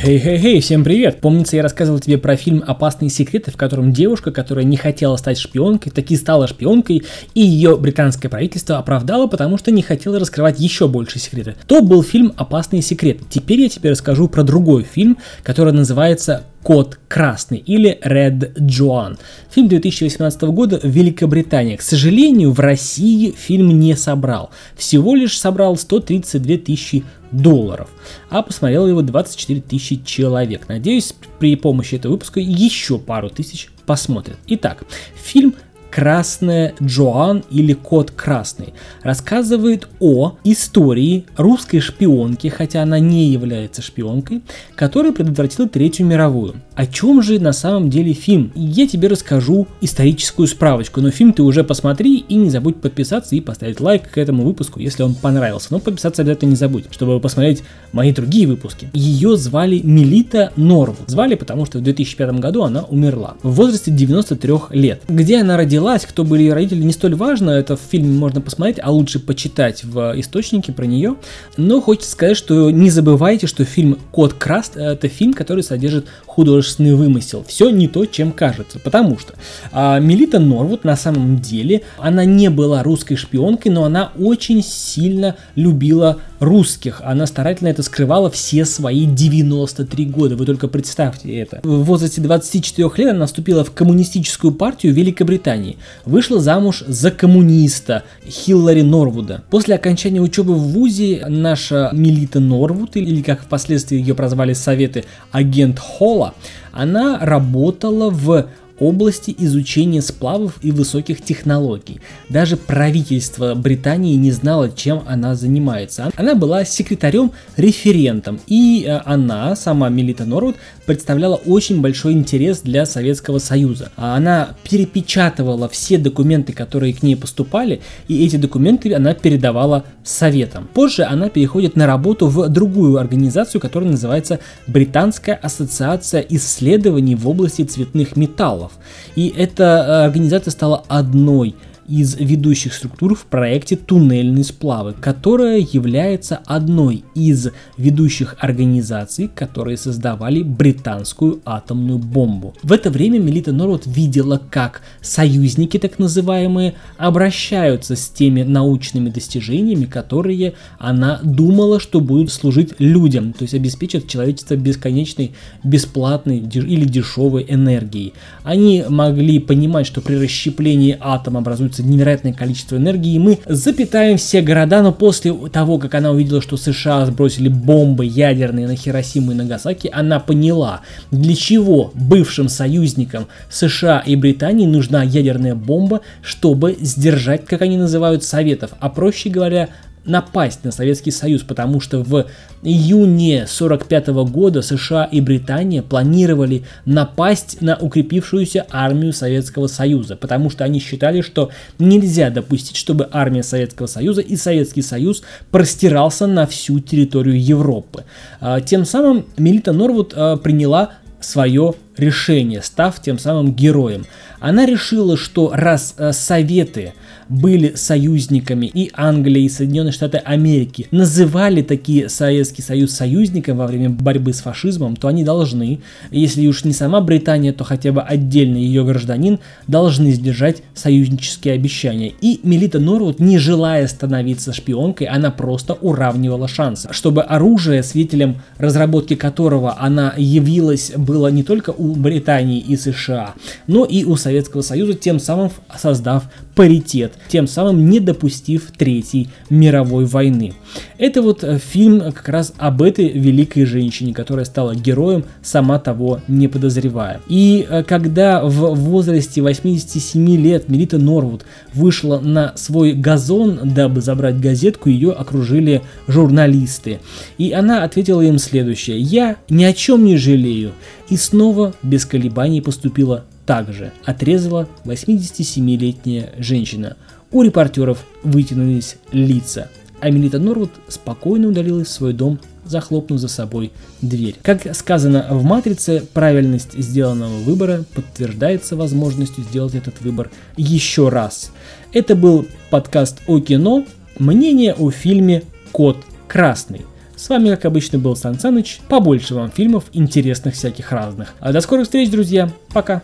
Хей-хей-хей, всем привет! Помнится, я рассказывал тебе про фильм «Опасные секреты», в котором девушка, которая не хотела стать шпионкой, таки стала шпионкой, и ее британское правительство оправдало, потому что не хотело раскрывать еще больше секреты. То был фильм «Опасные секреты». Теперь я тебе расскажу про другой фильм, который называется Кот Красный или Red Joan. Фильм 2018 года в Великобритании. К сожалению, в России фильм не собрал. Всего лишь собрал 132 тысячи долларов, а посмотрел его 24 тысячи человек. Надеюсь, при помощи этого выпуска еще пару тысяч посмотрят. Итак, фильм Красная Джоан или Кот Красный рассказывает о истории русской шпионки, хотя она не является шпионкой, которая предотвратила Третью мировую. О чем же на самом деле фильм? Я тебе расскажу историческую справочку, но фильм ты уже посмотри и не забудь подписаться и поставить лайк к этому выпуску, если он понравился. Но подписаться обязательно не забудь, чтобы посмотреть мои другие выпуски. Ее звали Мелита Норвуд. Звали, потому что в 2005 году она умерла в возрасте 93 лет. Где она родилась? Родилась, кто были ее родители, не столь важно, это в фильме можно посмотреть, а лучше почитать в источнике про нее. Но хочется сказать, что не забывайте, что фильм «Код Краст» — это фильм, который содержит художественный вымысел. Все не то, чем кажется, потому что а, Мелита Норвуд на самом деле, она не была русской шпионкой, но она очень сильно любила русских. Она старательно это скрывала все свои 93 года. Вы только представьте это. В возрасте 24 лет она вступила в коммунистическую партию Великобритании. Вышла замуж за коммуниста Хиллари Норвуда. После окончания учебы в ВУЗе наша Мелита Норвуд, или как впоследствии ее прозвали Советы, агент Холла, она работала в области изучения сплавов и высоких технологий. Даже правительство Британии не знало, чем она занимается. Она была секретарем-референтом, и э, она, сама Мелита Норвуд, представляла очень большой интерес для Советского Союза. Она перепечатывала все документы, которые к ней поступали, и эти документы она передавала советам. Позже она переходит на работу в другую организацию, которая называется Британская ассоциация исследований в области цветных металлов каналов. И эта э, организация стала одной из ведущих структур в проекте «Туннельные сплавы», которая является одной из ведущих организаций, которые создавали британскую атомную бомбу. В это время Мелита Норвуд видела, как союзники, так называемые, обращаются с теми научными достижениями, которые она думала, что будут служить людям, то есть обеспечат человечество бесконечной, бесплатной или дешевой энергией. Они могли понимать, что при расщеплении атома образуется требуется невероятное количество энергии, и мы запитаем все города, но после того, как она увидела, что США сбросили бомбы ядерные на Хиросиму и Нагасаки, она поняла, для чего бывшим союзникам США и Британии нужна ядерная бомба, чтобы сдержать, как они называют, Советов, а проще говоря, напасть на Советский Союз, потому что в июне 1945 года США и Британия планировали напасть на укрепившуюся армию Советского Союза, потому что они считали, что нельзя допустить, чтобы армия Советского Союза и Советский Союз простирался на всю территорию Европы. А, тем самым Мелита Норвуд а, приняла свое решение, став тем самым героем. Она решила, что раз а, Советы были союзниками и Англия, и Соединенные Штаты Америки называли такие Советский Союз союзником во время борьбы с фашизмом, то они должны, если уж не сама Британия, то хотя бы отдельный ее гражданин, должны сдержать союзнические обещания. И Мелита Норвуд, не желая становиться шпионкой, она просто уравнивала шансы, чтобы оружие, свидетелем разработки которого она явилась, было не только у Британии и США, но и у Советского Союза, тем самым создав паритет, тем самым не допустив Третьей мировой войны. Это вот э, фильм как раз об этой великой женщине, которая стала героем, сама того не подозревая. И э, когда в возрасте 87 лет Мелита Норвуд вышла на свой газон, дабы забрать газетку, ее окружили журналисты. И она ответила им следующее. «Я ни о чем не жалею». И снова без колебаний поступила также отрезала 87-летняя женщина. У репортеров вытянулись лица, а Мелита Норвуд спокойно удалилась в свой дом, захлопнув за собой дверь. Как сказано в «Матрице», правильность сделанного выбора подтверждается возможностью сделать этот выбор еще раз. Это был подкаст о кино, мнение о фильме «Кот красный». С вами, как обычно, был Сан Саныч. Побольше вам фильмов интересных всяких разных. А до скорых встреч, друзья. Пока.